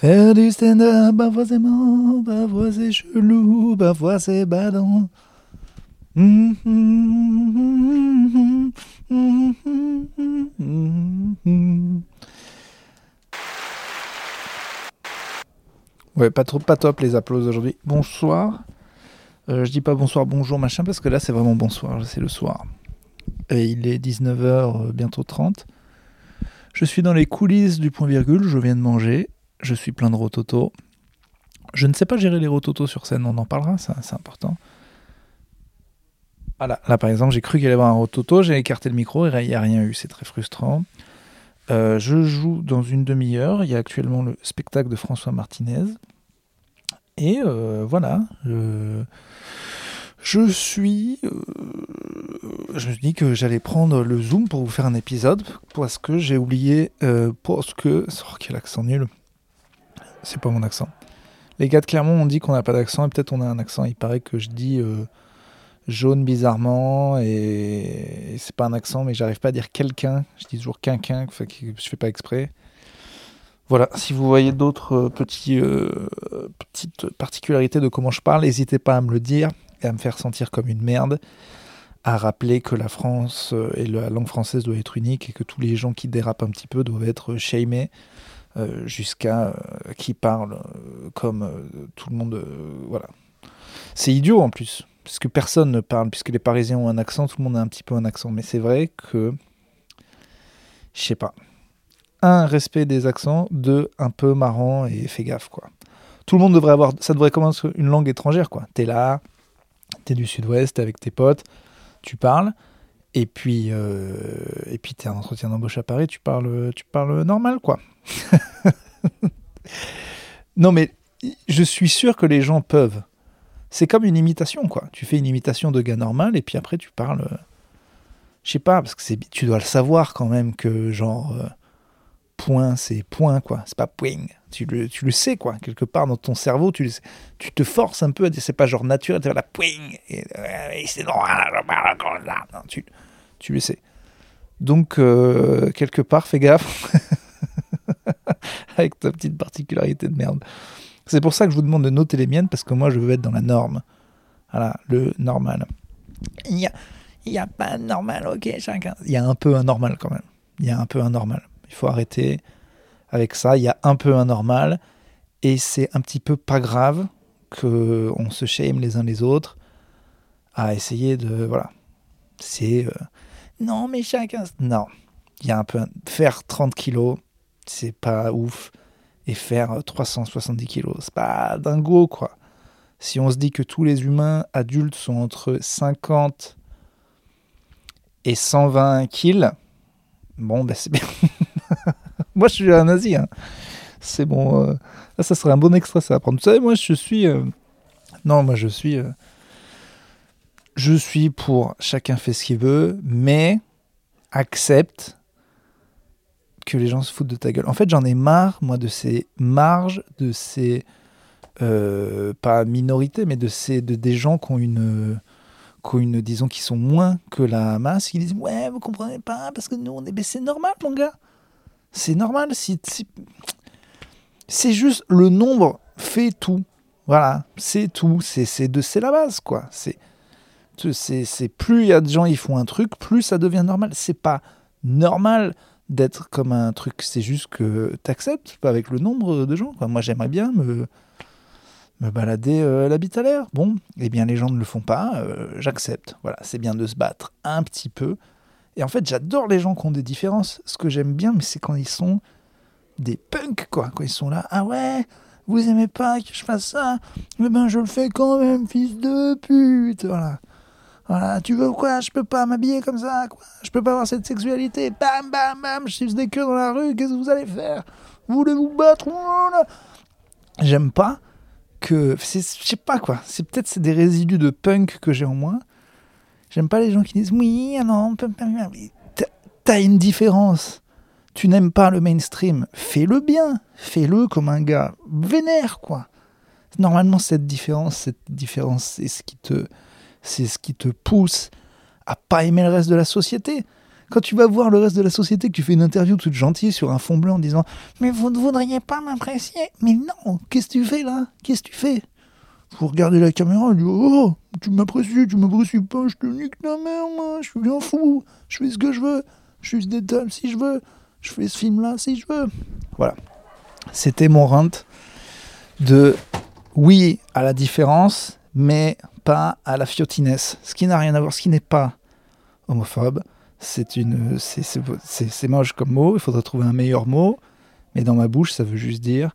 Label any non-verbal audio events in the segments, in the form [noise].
Faire du stand-up, parfois c'est marrant, parfois c'est chelou, parfois c'est badant. Ouais, pas trop, pas top les applauses aujourd'hui. Bonsoir. Euh, je dis pas bonsoir, bonjour, machin, parce que là c'est vraiment bonsoir, c'est le soir. Et il est 19h, euh, bientôt 30. Je suis dans les coulisses du point virgule, je viens de manger, je suis plein de rototo. Je ne sais pas gérer les rototo sur scène, on en parlera, c'est important. Voilà, là par exemple, j'ai cru qu'il allait y avoir un rototo, j'ai écarté le micro et il n'y a rien eu, c'est très frustrant. Euh, je joue dans une demi-heure, il y a actuellement le spectacle de François Martinez. Et euh, voilà, je, je suis... euh, je me dis que j'allais prendre le Zoom pour vous faire un épisode, parce que j'ai oublié, euh, parce que... Oh, quel accent nul. C'est pas mon accent. Les gars de Clermont ont dit qu'on n'a pas d'accent, et peut-être on a un accent. Il paraît que je dis euh, jaune bizarrement, et, c'est pas un accent, mais j'arrive pas à dire quelqu'un. Je dis toujours quelqu'un, enfin, je fais pas exprès. Voilà, si vous voyez d'autres euh, petits, euh, petites particularités de comment je parle, n'hésitez pas à me le dire et à me faire sentir comme une merde, à rappeler que la France et la langue française doit être unique et que tous les gens qui dérapent un petit peu doivent être shamés jusqu'à euh, qui parlent euh, comme euh, tout le monde. euh, voilà. C'est idiot en plus, parce que personne ne parle, puisque les Parisiens ont un accent, tout le monde a un petit peu un accent. Mais c'est vrai que, je sais pas. Un, respect des accents. Deux, un peu marrant et fais gaffe, quoi. Tout le monde devrait avoir. Ça devrait commencer une langue étrangère, quoi. T'es là, t'es du sud-ouest, t'es avec tes potes, tu parles. Et puis, euh, et puis t'es un entretien d'embauche à Paris, tu parles, tu parles normal, quoi. [laughs] non, mais je suis sûr que les gens peuvent. C'est comme une imitation, quoi. Tu fais une imitation de gars normal et puis après tu parles. euh, Je sais pas, parce que tu dois le savoir quand même que genre euh, point, c'est point, quoi. C'est pas point. Tu le, tu le sais, quoi. Quelque part dans ton cerveau, tu le sais. Tu te forces un peu à dire, c'est pas genre naturel, tu la point. Et, ouais, c'est normal, je parle comme ça. Non, tu, tu le sais. Donc, euh, quelque part, fais gaffe. [laughs] Avec ta petite particularité de merde. C'est pour ça que je vous demande de noter les miennes, parce que moi, je veux être dans la norme. Voilà, le normal. Il n'y a, y a pas de normal, ok, chacun. Il y a un peu un normal quand même. Il y a un peu un normal. Il faut arrêter avec ça. Il y a un peu un normal. Et c'est un petit peu pas grave qu'on se shame les uns les autres à essayer de. Voilà. C'est. euh, non, mais chacun. Non. Il y a un peu. Faire 30 kilos, c'est pas ouf. Et faire euh, 370 kilos, c'est pas dingo, quoi. Si on se dit que tous les humains adultes sont entre 50 et 120 kills, bon, ben c'est bien. Moi, je suis un nazi. hein. C'est bon. euh, ça serait un bon extrait, ça à prendre. Vous savez, moi, je suis. euh, Non, moi, je suis. euh, Je suis pour chacun fait ce qu'il veut, mais accepte que les gens se foutent de ta gueule. En fait, j'en ai marre, moi, de ces marges, de ces. pas minorités, mais de ces de, des gens qui ont une une, disons, qui sont moins que la masse, qui disent ouais, vous comprenez pas parce que nous on est, mais c'est normal, mon gars, c'est normal. Si, c'est juste le nombre fait tout, voilà, c'est tout, c'est de c'est la base quoi. C'est c'est plus il y a de gens ils font un truc, plus ça devient normal. C'est pas normal d'être comme un truc, c'est juste que t'acceptes avec le nombre de gens. Moi j'aimerais bien me me balader euh, la bite à l'air. Bon, eh bien les gens ne le font pas, euh, j'accepte. Voilà, c'est bien de se battre un petit peu. Et en fait, j'adore les gens qui ont des différences. Ce que j'aime bien, mais c'est quand ils sont des punks, quoi. Quand ils sont là, ah ouais, vous aimez pas que je fasse ça? Eh ben, je le fais quand même, fils de pute. Voilà. Voilà, tu veux quoi? Je peux pas m'habiller comme ça, quoi. Je peux pas avoir cette sexualité. Bam, bam, bam, je suce des queues dans la rue, qu'est-ce que vous allez faire? Vous voulez vous battre J'aime pas que je sais pas quoi c'est peut-être des résidus de punk que j'ai en moi j'aime pas les gens qui disent oui ah non t'as une différence. Tu n'aimes pas le mainstream. Fais-le bien. Fais-le comme un gars vénère quoi. Normalement cette différence cette différence c'est ce qui te c'est ce qui te pousse à pas aimer le reste de la société. Quand tu vas voir le reste de la société, que tu fais une interview toute gentille sur un fond blanc en disant Mais vous ne voudriez pas m'apprécier? Mais non, qu'est-ce que tu fais là? Qu'est-ce que tu fais? Vous regardez la caméra et dit Oh, tu m'apprécies, tu m'apprécies pas, je te nique ta mère, moi, je suis bien fou, je fais ce que je veux, je suis ce détail si je veux, je fais ce film là si je veux. Voilà. C'était mon rant de oui à la différence, mais pas à la fiotinesse. Ce qui n'a rien à voir, ce qui n'est pas homophobe. C'est une, c'est moche comme mot. Il faudrait trouver un meilleur mot. Mais dans ma bouche, ça veut juste dire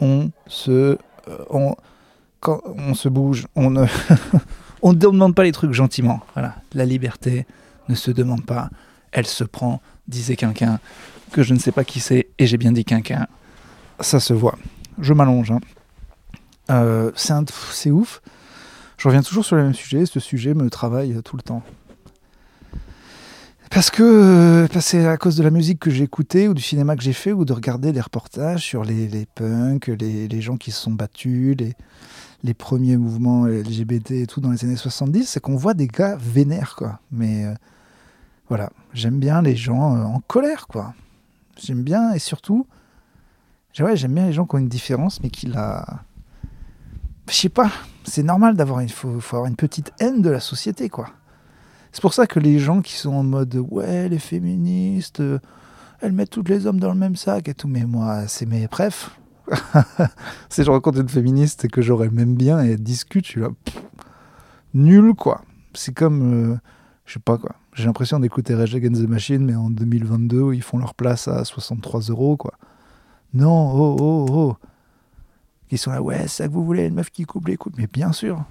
on se, euh, on, quand on se bouge, on ne, [laughs] demande pas les trucs gentiment. La liberté ne se demande pas, elle se prend. Disait quelqu'un que je ne sais pas qui c'est et j'ai bien dit quelqu'un. Ça se voit. Je m'allonge. Hein. Euh, c'est ouf. Je reviens toujours sur le même sujet. Ce sujet me travaille tout le temps. Parce que c'est à cause de la musique que j'ai écoutée, ou du cinéma que j'ai fait, ou de regarder des reportages sur les, les punks, les, les, gens qui se sont battus, les, les premiers mouvements LGBT et tout dans les années 70, c'est qu'on voit des gars vénères, quoi. Mais euh, voilà, j'aime bien les gens euh, en colère, quoi. J'aime bien, et surtout, ouais, j'aime bien les gens qui ont une différence, mais qui la. Je sais pas, c'est normal d'avoir. Il faut, faut avoir une petite haine de la société, quoi. C'est pour ça que les gens qui sont en mode ouais, les féministes, euh, elles mettent tous les hommes dans le même sac et tout, mais moi, c'est mes bref. [laughs] si je rencontre une féministe que j'aurais même bien et elle discute, je suis là, nul quoi. C'est comme, euh, je sais pas quoi. J'ai l'impression d'écouter Rage Against the Machine, mais en 2022, où ils font leur place à 63 euros quoi. Non, oh, oh, oh. Ils sont là, ouais, c'est ça que vous voulez, une meuf qui coupe les coups. Mais bien sûr,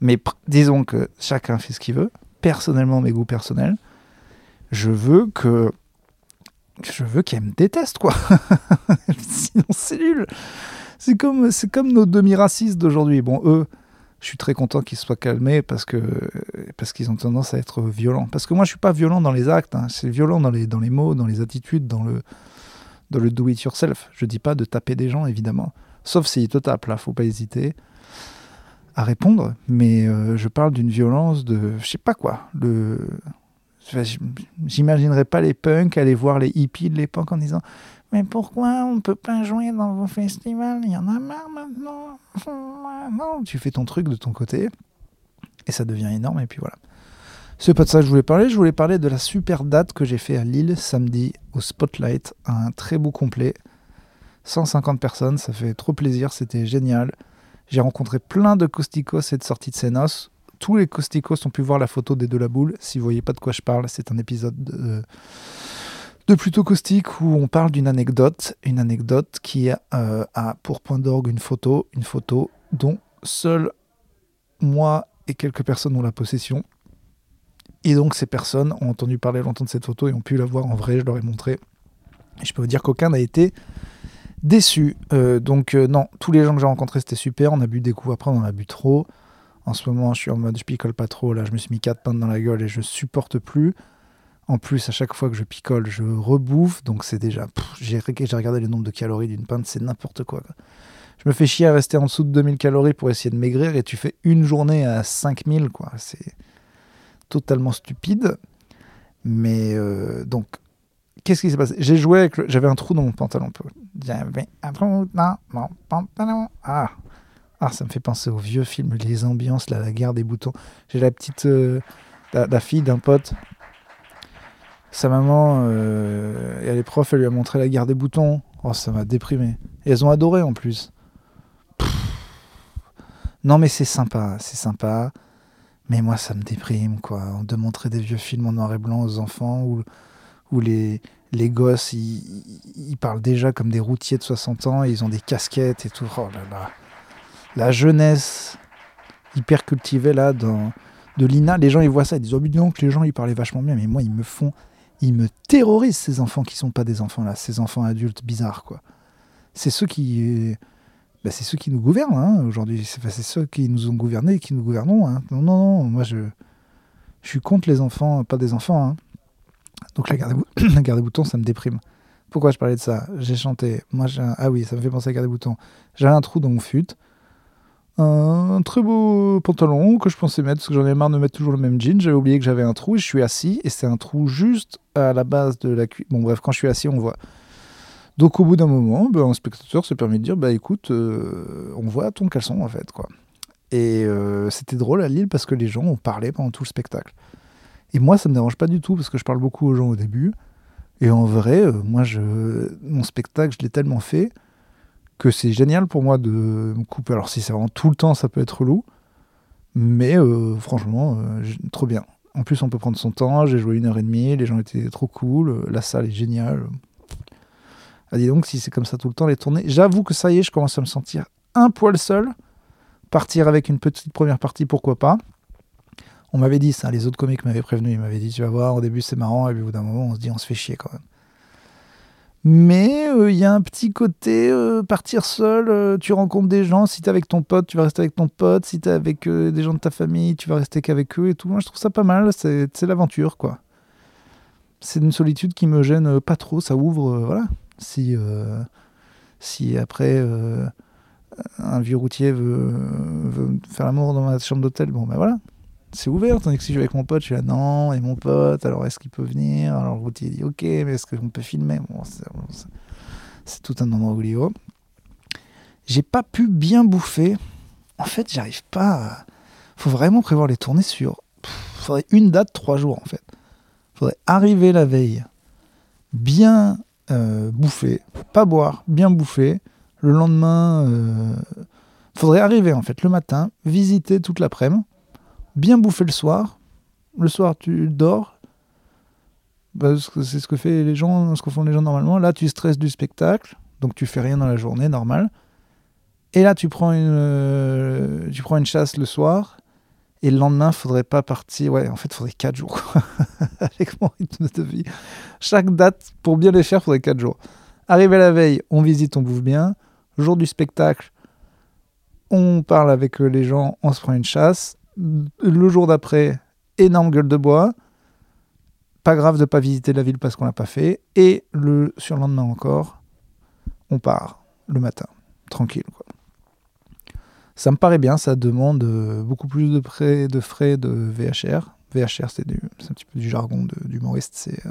mais disons que chacun fait ce qu'il veut. Personnellement, mes goûts personnels, je veux que je veux qu'elle me déteste quoi. [laughs] Sinon c'est nul. C'est comme c'est comme nos demi-racistes d'aujourd'hui. Bon eux, je suis très content qu'ils soient calmés parce que parce qu'ils ont tendance à être violents. Parce que moi je suis pas violent dans les actes. Hein. C'est violent dans les mots, dans les attitudes, dans le dans le do it yourself. Je dis pas de taper des gens évidemment. Sauf s'ils te tapent là, faut pas hésiter à répondre, mais euh, je parle d'une violence de, je sais pas quoi, le, j'imaginerais pas les punks aller voir les hippies de l'époque en disant, mais pourquoi on ne peut pas jouer dans vos festivals? Il y en a marre maintenant. [laughs] Non, tu fais ton truc de ton côté et ça devient énorme et puis voilà. C'est pas de ça que je voulais parler. Je voulais parler de la super date que j'ai fait à Lille samedi au Spotlight, un très beau complet, 150 personnes, ça fait trop plaisir, c'était génial. J'ai rencontré plein de Costicos cette sortie de Senos. Tous les Costicos ont pu voir la photo des deux la boule. Si vous voyez pas de quoi je parle, c'est un épisode de, Plutôt Caustique où on parle d'une anecdote. Une anecdote qui euh, a pour point d'orgue une photo. Une photo dont seul moi et quelques personnes ont la possession. Et donc ces personnes ont entendu parler longtemps de cette photo et ont pu la voir en vrai. Je leur ai montré. Et je peux vous dire qu'aucun n'a été déçu. Euh, donc euh, non, tous les gens que j'ai rencontrés c'était super. On a bu des coups après, on en a bu trop. En ce moment, je suis en mode je picole pas trop. Là, je me suis mis quatre pintes dans la gueule et je supporte plus. En plus, à chaque fois que je picole, je rebouffe. Donc c'est déjà. J'ai regardé le nombre de calories d'une pinte, c'est n'importe quoi, Je me fais chier à rester en dessous de 2000 calories pour essayer de maigrir et tu fais une journée à 5000, quoi. C'est totalement stupide. Mais euh, donc, qu'est-ce qui s'est passé? J'ai joué avec. J'avais un trou dans mon pantalon. J'avais un trou dans mon pantalon. Ah. Ah, ça me fait penser aux vieux films, les ambiances, la guerre des boutons. J'ai la petite. Euh, la, fille d'un pote. Sa maman, euh, et elle est prof, elle lui a montré la guerre des boutons. Oh, ça m'a déprimé. Et elles ont adoré en plus. Non, mais c'est sympa, c'est sympa. Mais moi, ça me déprime, quoi. De montrer des vieux films en noir et blanc aux enfants ou où les, les gosses, ils, parlent déjà comme des routiers de 60 ans, ils ont des casquettes et tout. Oh là là. La jeunesse hyper cultivée là de l'INA, les gens ils voient ça, ils disent Oh, mais que les gens ils parlaient vachement bien, mais moi ils me font, ils me terrorisent ces enfants qui sont pas des enfants là, ces enfants adultes bizarres quoi. C'est ceux qui. Bah, c'est ceux qui nous gouvernent hein, aujourd'hui. C'est ceux qui nous ont gouvernés et qui nous gouvernons. Hein. Non, non, non, moi je, je suis contre les enfants, pas des enfants. Hein. Donc la garde, [coughs] la garde ça me déprime. Pourquoi je parlais de ça? J'ai chanté. Moi, ah oui, ça me fait penser à garde des boutons. J'avais un trou dans mon fut. Un très beau pantalon que je pensais mettre parce que j'en ai marre de mettre toujours le même jean. J'avais oublié que j'avais un trou et je suis assis et c'est un trou juste à la base de la cuisse. Bon, bref, quand je suis assis, on voit. Donc, au bout d'un moment, ben, un spectateur s'est permis de dire Bah écoute, euh, on voit ton caleçon en fait. quoi. Et euh, c'était drôle à Lille parce que les gens ont parlé pendant tout le spectacle. Et moi, ça me dérange pas du tout parce que je parle beaucoup aux gens au début. Et en vrai, euh, moi, je, mon spectacle, je l'ai tellement fait que c'est génial pour moi de me couper. Alors si c'est vraiment tout le temps, ça peut être relou. Mais euh, franchement, euh, trop bien. En plus, on peut prendre son temps. J'ai joué une heure et demie. Les gens étaient trop cool. La salle est géniale. Ah, dis donc, si c'est comme ça tout le temps, les tournées. J'avoue que ça y est, je commence à me sentir un poil seul. Partir avec une petite première partie, pourquoi pas. On m'avait dit ça, les autres comiques m'avaient prévenu. Ils m'avaient dit, tu vas voir, au début c'est marrant, et puis au bout d'un moment, on se dit, on se fait chier quand même. Mais euh, il y a un petit côté euh, partir seul, euh, tu rencontres des gens, si tu es avec ton pote, tu vas rester avec ton pote, si tu es avec des gens de ta famille, tu vas rester qu'avec eux et tout. Moi, je trouve ça pas mal, c'est l'aventure, quoi. C'est une solitude qui me gêne pas trop, ça ouvre, voilà. Si, si après un vieux routier veut, veut faire l'amour dans ma chambre d'hôtel, bon ben voilà, c'est ouvert, tandis que si je vais avec mon pote, je suis là, non, et mon pote, alors est-ce qu'il peut venir? Alors le routier dit, ok, mais est-ce qu'on peut filmer? Bon, C'est tout un endroit J'ai pas pu bien bouffer. En fait, j'arrive pas. À... Faut vraiment prévoir les tournées sur. faudrait une date, trois jours en fait. Faudrait arriver la veille, bien euh, bouffer, pas boire, bien bouffer. Le lendemain, euh... faudrait arriver en fait le matin, visiter toute l'après-midi bien bouffer le soir. Le soir, tu dors. C'est ce que font les gens normalement. Là, tu stresses du spectacle, donc tu fais rien dans la journée, normal. Et là, tu prends une, euh, chasse le soir. Et le lendemain, faudrait pas partir. Ouais, en fait, il faudrait 4 jours. [laughs] Avec mon rythme de vie. Chaque date, pour bien les faire, faudrait 4 jours. Arrivé la veille, on visite, on bouffe bien. Jour du spectacle, on parle avec les gens, on se prend une chasse le jour d'après, énorme gueule de bois. Pas grave de pas visiter la ville parce qu'on l'a pas fait. Et le surlendemain encore, on part le matin, tranquille. Ça me paraît bien, ça demande euh, beaucoup plus de, de frais de VHR. VHR, c'est un petit peu du jargon d'humoriste. C'est, euh,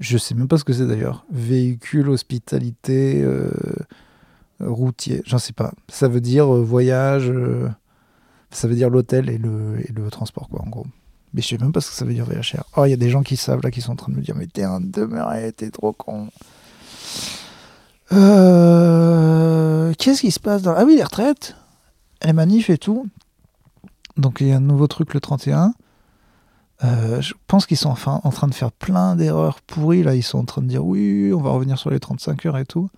je sais même pas ce que c'est d'ailleurs. Véhicule, hospitalité, euh, routier, j'en sais pas. Ça veut dire voyage ça veut dire l'hôtel et le, transport, quoi, en gros. Mais je sais même pas ce que ça veut dire VHR. Oh, il y a des gens qui savent là, qui sont en train de me dire Mais t'es un demeuré, t'es trop con. Euh, qu'est-ce qui se passe dans. Ah oui, les retraites, les manifs et tout. Donc il y a un nouveau truc le 31. Euh, je pense qu'ils sont enfin en train de faire plein d'erreurs pourries. Là, ils sont en train de dire oui, on va revenir sur les 35 heures et tout.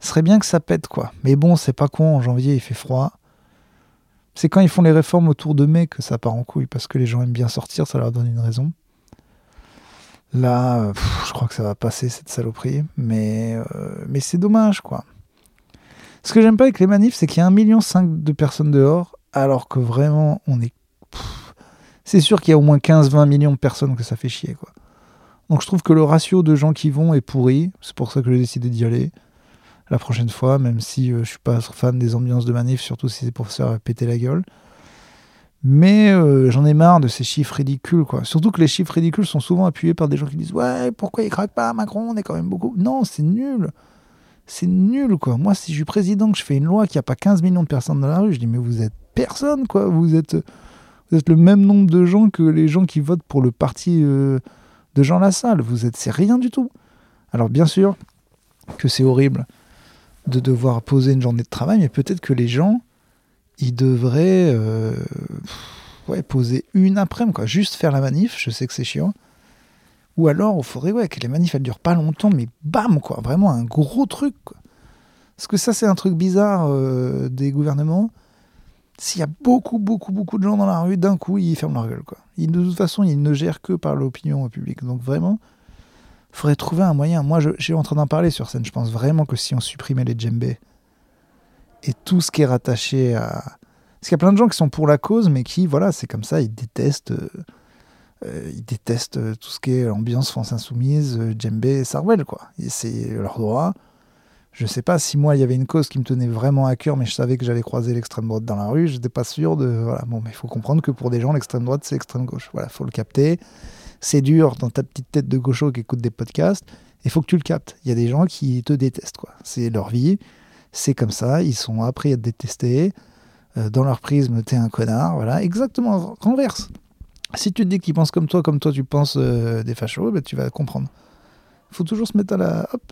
Ce serait bien que ça pète, quoi. Mais bon, c'est pas con. En janvier, il fait froid. C'est quand ils font les réformes autour de mai que ça part en couille, parce que les gens aiment bien sortir, ça leur donne une raison. Là, je crois que ça va passer cette saloperie, mais, euh, mais c'est dommage, quoi. Ce que j'aime pas avec les manifs, c'est qu'il y a 1,5 million de personnes dehors, alors que vraiment, on est. C'est sûr qu'il y a au moins 15-20 millions de personnes que ça fait chier, quoi. Donc je trouve que le ratio de gens qui vont est pourri, c'est pour ça que j'ai décidé d'y aller la prochaine fois, même si euh, je suis pas fan des ambiances de manif, surtout si c'est pour se faire péter la gueule. Mais euh, j'en ai marre de ces chiffres ridicules, quoi. Surtout que les chiffres ridicules sont souvent appuyés par des gens qui disent Ouais, pourquoi il craque pas Macron? On est quand même beaucoup. Non, c'est nul. C'est nul, quoi. Moi, si je suis président, que je fais une loi qui a pas 15 millions de personnes dans la rue, je dis Mais vous êtes personne, quoi. Vous êtes, le même nombre de gens que les gens qui votent pour le parti euh, de Jean Lassalle. Vous êtes, c'est rien du tout. Alors, bien sûr que c'est horrible de devoir poser une journée de travail, mais peut-être que les gens, ils devraient euh, ouais, poser une après-midi. Juste faire la manif, je sais que c'est chiant. Ou alors, il faudrait ouais, que les manifs, elles durent pas longtemps, mais bam, quoi. Vraiment un gros truc. Parce que ça, c'est un truc bizarre euh, des gouvernements. S'il y a beaucoup, beaucoup, beaucoup de gens dans la rue, d'un coup, ils ferment leur gueule, quoi. De toute façon, ils ne gèrent que par l'opinion publique. Donc vraiment, faudrait trouver un moyen. Moi, je, suis en train d'en parler sur scène. Je pense vraiment que si on supprimait les djembés et tout ce qui est rattaché à. Parce qu'il y a plein de gens qui sont pour la cause, mais qui, voilà, c'est comme ça, ils détestent. Euh, ils détestent tout ce qui est ambiance France Insoumise, euh, djembé, Sarwell, quoi. C'est leur droit. je sais pas si moi il y avait une cause qui me tenait vraiment à cœur, mais je savais que j'allais croiser l'extrême droite dans la rue, j'étais pas sûr de. Voilà, bon, mais il faut comprendre que pour des gens, l'extrême droite, c'est l'extrême gauche. Voilà, faut le capter. C'est dur dans ta petite tête de gaucho qui écoute des podcasts, il faut que tu le captes. Il y a des gens qui te détestent, quoi. C'est leur vie, c'est comme ça, ils sont appris à te détester. Euh, dans leur prisme, t'es un connard, voilà, exactement, renverse. Si tu te dis qu'ils pensent comme toi, comme toi tu penses euh, des fachos, ben, tu vas comprendre. Il faut toujours se mettre à la. Hop,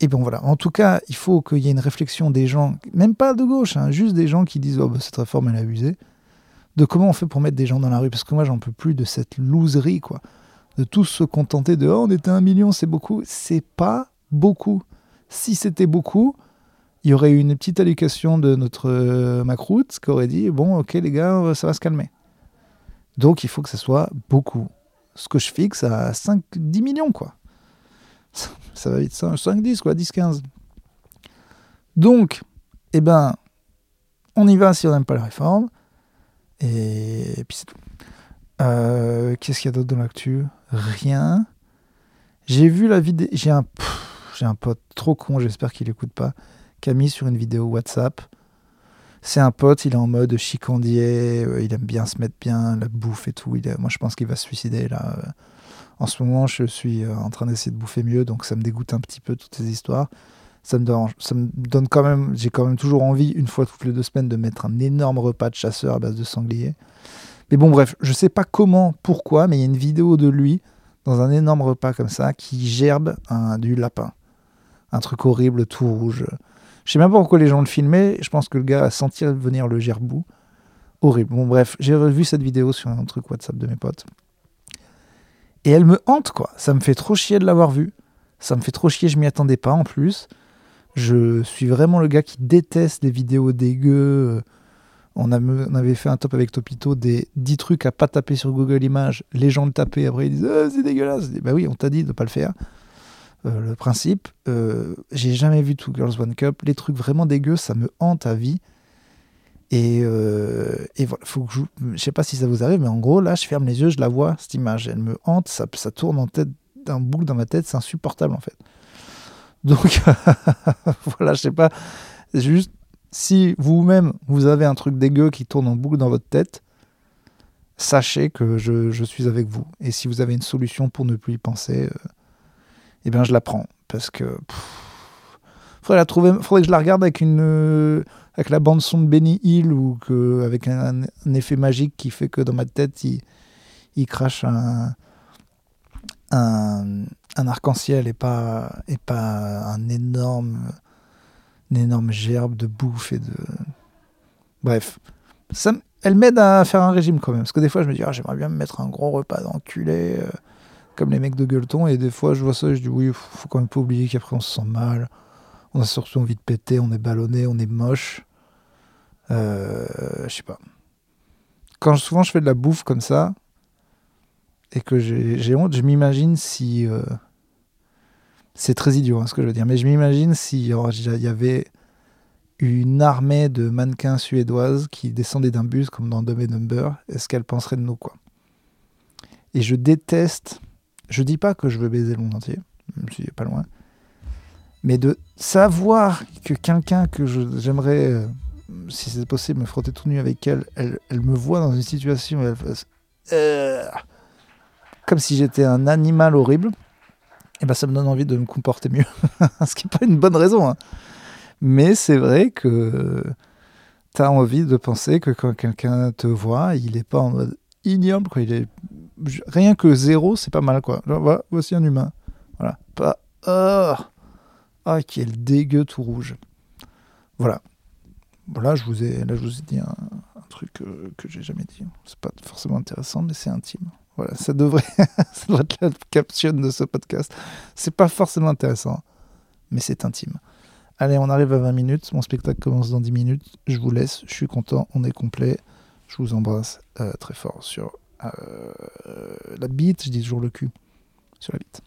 et bon voilà, en tout cas, il faut qu'il y ait une réflexion des gens, même pas de gauche, hein, juste des gens qui disent oh, bah, cette réforme elle est abusée, de comment on fait pour mettre des gens dans la rue, parce que moi j'en peux plus de cette loserie, quoi, de tous se contenter de oh, on était un million, c'est beaucoup, c'est pas beaucoup. Si c'était beaucoup, il y aurait eu une petite allocation de notre euh, qui aurait dit bon ok les gars, ça va se calmer. Donc il faut que ce soit beaucoup. Ce que je fixe à 5-10 millions, quoi ça va vite, 5, 10, quoi, 10, 15. Donc, eh ben, on y va si on n'aime pas la réforme. Et, puis c'est tout. Euh, qu'est-ce qu'il y a d'autre dans l'actu? Rien. J'ai vu la vidéo. J'ai un, j'ai un pote trop con, j'espère qu'il écoute pas, mis sur une vidéo WhatsApp. C'est un pote, il est en mode chicandier, euh, il aime bien se mettre bien, la bouffe et tout. Moi, je pense qu'il va se suicider là. Euh. En ce moment, je suis en train d'essayer de bouffer mieux, donc ça me dégoûte un petit peu toutes ces histoires. Ça me, donne, quand même, j'ai quand même toujours envie, une fois toutes les deux semaines, de mettre un énorme repas de chasseur à base de sanglier. Mais bon, bref, je sais pas comment, pourquoi, mais il y a une vidéo de lui dans un énorme repas comme ça qui gerbe du lapin. Un truc horrible, tout rouge. Je sais même pas pourquoi les gens le filmaient. Je pense que le gars a senti venir le gerbou. Horrible. Bon, bref, j'ai revu cette vidéo sur un truc WhatsApp de mes potes. Et elle me hante, quoi. Ça me fait trop chier de l'avoir vue. Ça me fait trop chier, je m'y attendais pas en plus. Je suis vraiment le gars qui déteste les vidéos dégueu. On, avait fait un top avec Topito des 10 trucs à pas taper sur Google Images. Les gens le tapaient, après ils disent ah, c'est dégueulasse. bah oui, on t'a dit de pas le faire. Euh, le principe, euh, j'ai jamais vu Two Girls One Cup. Les trucs vraiment dégueux, ça me hante à vie. Et, euh, voilà, faut que je, je sais pas si ça vous arrive, mais en gros, là, je ferme les yeux, je la vois, cette image. Elle me hante, ça, tourne en tête, d'un boucle dans ma tête, c'est insupportable en fait. Donc, [laughs] voilà, je sais pas. Juste, si vous-même, vous avez un truc dégueu qui tourne en boucle dans votre tête, sachez que je, je suis avec vous. Et si vous avez une solution pour ne plus y penser, euh, eh bien, je la prends. Parce que. faudrait, la trouver, faudrait que je la regarde avec une. Euh, avec la bande son de Benny Hill ou que, avec un, effet magique qui fait que dans ma tête il, il crache un, un, arc-en-ciel et pas, et pas un énorme, une énorme gerbe de bouffe et de. Bref. Ça, elle m'aide à faire un régime quand même. Parce que des fois, je me dis, ah, j'aimerais bien me mettre un gros repas d'enculé, euh, comme les mecs de gueuleton. Et des fois, je vois ça et je dis, oui, faut, faut quand même pas oublier qu'après, on se sent mal on a surtout envie de péter, on est ballonné, on est moche. Euh, je sais pas. Quand souvent je fais de la bouffe comme ça, et que j'ai honte, je m'imagine si. Euh, c'est très idiot hein, ce que je veux dire, mais je m'imagine si oh, il y avait une armée de mannequins suédoises qui descendaient d'un bus comme dans Dumb Number, est-ce qu'elles penseraient de nous quoi? Et je déteste. Je dis pas que je veux baiser le monde entier, même si pas loin mais de savoir que quelqu'un que j'aimerais, euh, si c'est possible, me frotter tout nu avec elle, elle, elle, me voit dans une situation où elle fasse euh, comme si j'étais un animal horrible, et ben ça me donne envie de me comporter mieux. [laughs] Ce qui n'est pas une bonne raison. Hein. Mais c'est vrai que tu as envie de penser que quand quelqu'un te voit, il n'est pas en mode ignoble. Quoi. Il est... Rien que zéro, c'est pas mal. quoi. Voici un humain. Voilà. Pas. Oh ah, quel dégueu tout rouge. Voilà. Voilà, je vous ai, là, je vous ai dit un, truc que, que j'ai jamais dit. C'est pas forcément intéressant, mais c'est intime. Voilà, ça devrait, [laughs] ça devrait être la caption de ce podcast. C'est pas forcément intéressant, mais c'est intime. Allez, on arrive à 20 minutes. Mon spectacle commence dans 10 minutes. Je vous laisse. Je suis content. On est complet. Je vous embrasse euh, très fort sur euh, la bite. Je dis toujours le cul. Sur la bite.